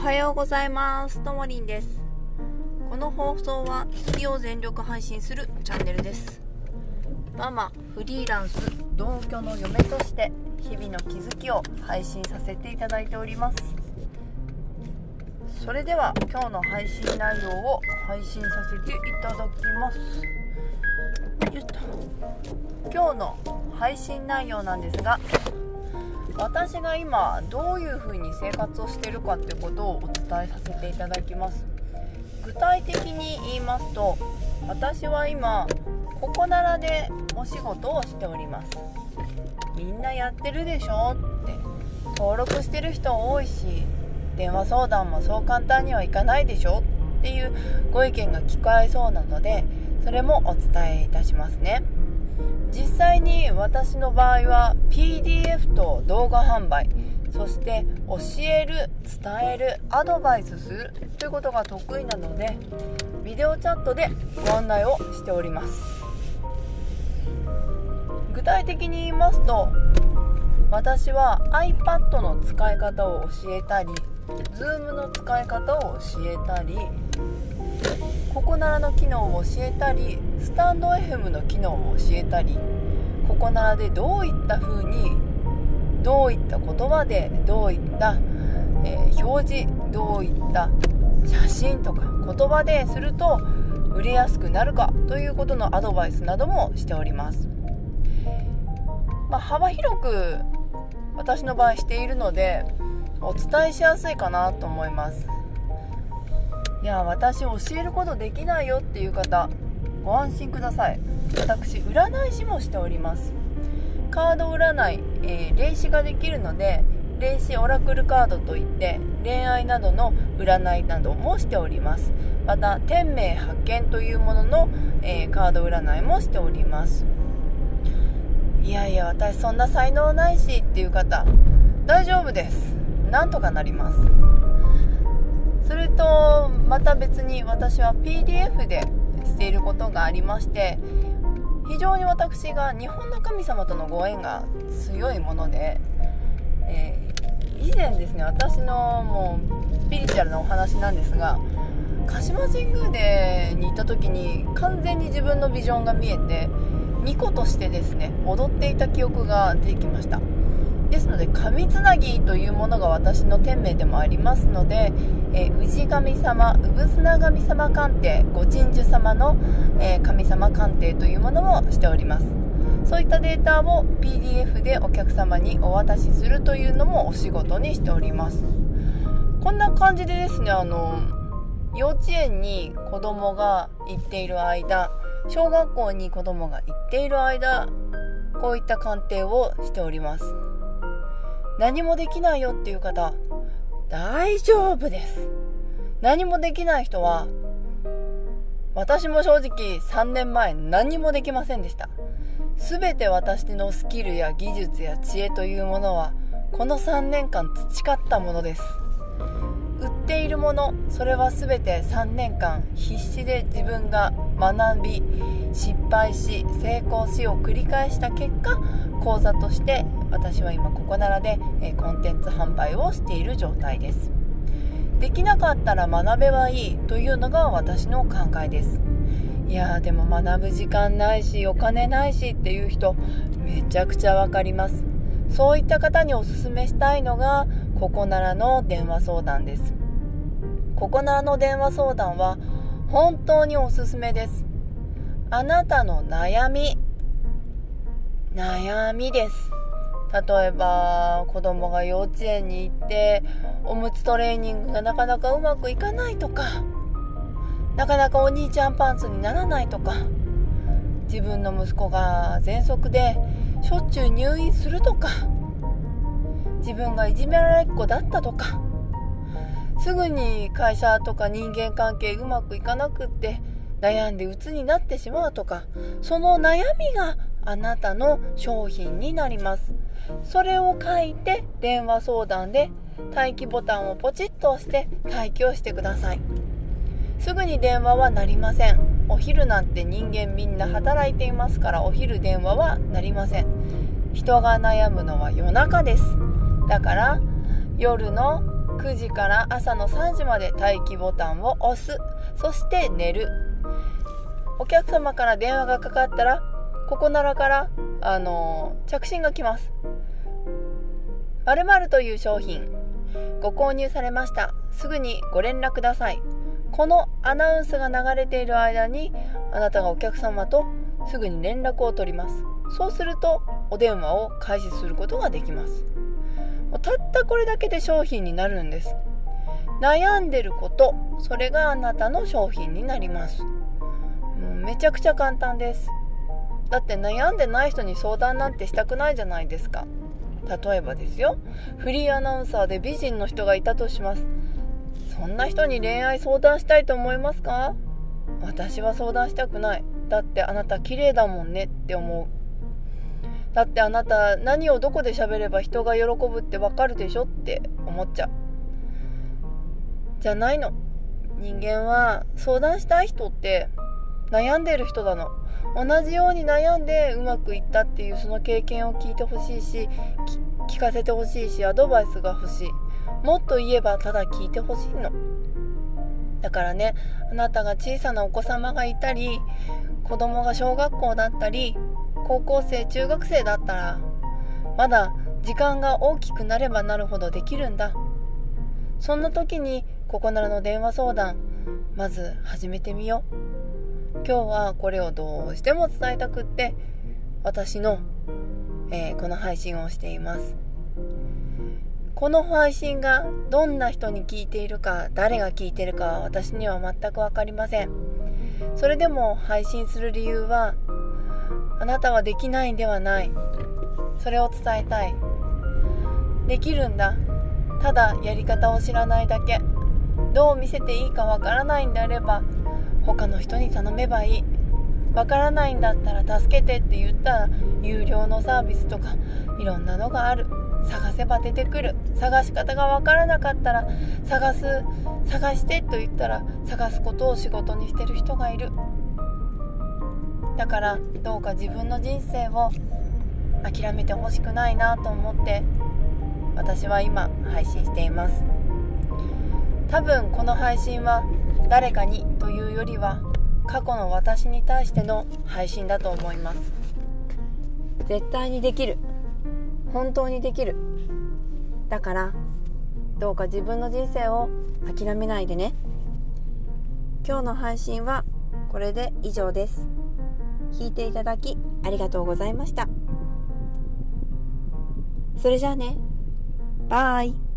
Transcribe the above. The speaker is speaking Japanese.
おはようございます。ともりんです。この放送は日々を全力配信するチャンネルです。ママフリーランス同居の嫁として日々の気づきを配信させていただいております。それでは今日の配信内容を配信させていただきます。今日の配信内容なんですが私が今どういうふうに生活をしてるかってことをお伝えさせていただきます。具体的に言いますと私は今ここならでお仕事をしております。みんなやってるでしょって。登録してる人多いし電話相談もそう簡単にはいかないでしょっていうご意見が聞こえそうなのでそれもお伝えいたしますね。実際に私の場合は PDF と動画販売そして教える伝えるアドバイスするということが得意なのでビデオチャットでご案内をしております。具体的に言いますと私は iPad の使い方を教えたり Zoom の使い方を教えたりここならの機能を教えたりスタンド FM の機能を教えたりここならでどういった風にどういった言葉でどういった、えー、表示どういった写真とか言葉ですると売れやすくなるかということのアドバイスなどもしております、まあ、幅広く私の場合しているのでお伝えしやすいかなと思います。いや私教えることできないよっていう方ご安心ください。私占い師もしております。カード占い、えー、霊視ができるので霊視オラクルカードといって恋愛などの占いなどもしております。また天命発見というものの、えー、カード占いもしております。いやいや私そんな才能ないしっていう方大丈夫です。なんとかなります。それとまた別に私は PDF でしていることがありまして非常に私が日本の神様とのご縁が強いもので、えー、以前ですね私のもうスピリチュアルなお話なんですが鹿島神宮でに行った時に完全に自分のビジョンが見えて巫女としてですね踊っていた記憶が出てきました。ですので神つなぎというものが私の天命でもありますので、えー、氏神様産砂神様鑑定ご鎮守様の、えー、神様鑑定というものもしております。そういったデータを PDF でお客様にお渡しするというのもお仕事にしております。こんな感じでですねあの幼稚園に子供が行っている間小学校に子供が行っている間こういった鑑定をしております。何もできないよっていう方、大丈夫です。何もできない人は、私も正直3年前何もできませんでした。全て私のスキルや技術や知恵というものは、この3年間培ったものです。売っているものそれは全て3年間必死で自分が学び失敗し成功しを繰り返した結果講座として私は今ここならでコンテンツ販売をしている状態です。できなかったら学べばいいというのが私の考えです。いやでも学ぶ時間ないしお金ないしっていう人めちゃくちゃ分かります。そういった方におすすめしたいのがここならの電話相談です。ここならの電話相談は本当におすすめです。あなたの悩み悩みです。例えば子供が幼稚園に行っておむつトレーニングがなかなかうまくいかないとかなかなかお兄ちゃんパンツにならないとか自分の息子が喘息でしょっちゅう入院するとか自分がいじめられっ子だったとかすぐに会社とか人間関係うまくいかなくって悩んで鬱になってしまうとかその悩みがあなたの商品になります。それを書いて電話相談で待機ボタンをポチッと押して待機をしてください。すぐに電話は鳴りません。お昼なんて人間みんな働いていますからお昼電話は鳴りません。人が悩むのは夜中です。だから夜の9時から朝の3時まで待機ボタンを押す。そして寝る。お客様から電話がかかったらここならからあの着信が来ます。〇〇という商品ご購入されました。すぐにご連絡ください。このアナウンスが流れている間にあなたがお客様とすぐに連絡を取ります。そうするとお電話を開始することができます。たったこれだけで商品になるんです。悩んでることそれがあなたの商品になります。めちゃくちゃ簡単です。だって悩んでない人に相談なんてしたくないじゃないですか。例えばですよ。フリーアナウンサーで美人の人がいたとします。そんな人に恋愛相談したいと思いますか？私は相談したくない。だってあなた綺麗だもんね。って思う。だってあなた何をどこで喋れば人が喜ぶってわかるでしょ？って思っちゃう。じゃないの。人間は相談したい人って悩んでる人なの。同じように悩んでうまくいったっていうその経験を聞いてほしいし聞かせてほしいしアドバイスが欲しい。もっと言えばただ聞いてほしいの。だからねあなたが小さなお子様がいたり子供が小学校だったり高校生中学生だったらまだ時間が大きくなればなるほどできるんだ。そんな時にここならの電話相談まず始めてみよう。今日はこれをどうしても伝えたくって私の、えー、この配信をしています。この配信がどんな人に聞いているか誰が聞いているかは私には全く分かりません。それでも配信する理由はあなたはできないんではない。それを伝えたい。できるんだ。ただやり方を知らないだけ。どう見せていいかわからないんであれば他の人に頼めばいい。わからないんだったら助けてって言ったら有料のサービスとかいろんなのがある。探せば出てくる。探し方がわからなかったら探す探してと言ったら探すことを仕事にしてる人がいる。だからどうか自分の人生を諦めてほしくないなと思って私は今配信しています。多分この配信は誰かにといういうよりは過去の私に対しての配信だと思います。絶対にできる。本当にできる。だからどうか自分の人生を諦めないでね。今日の配信はこれで以上です。聞いていただきありがとうございました。それじゃあね。バイ。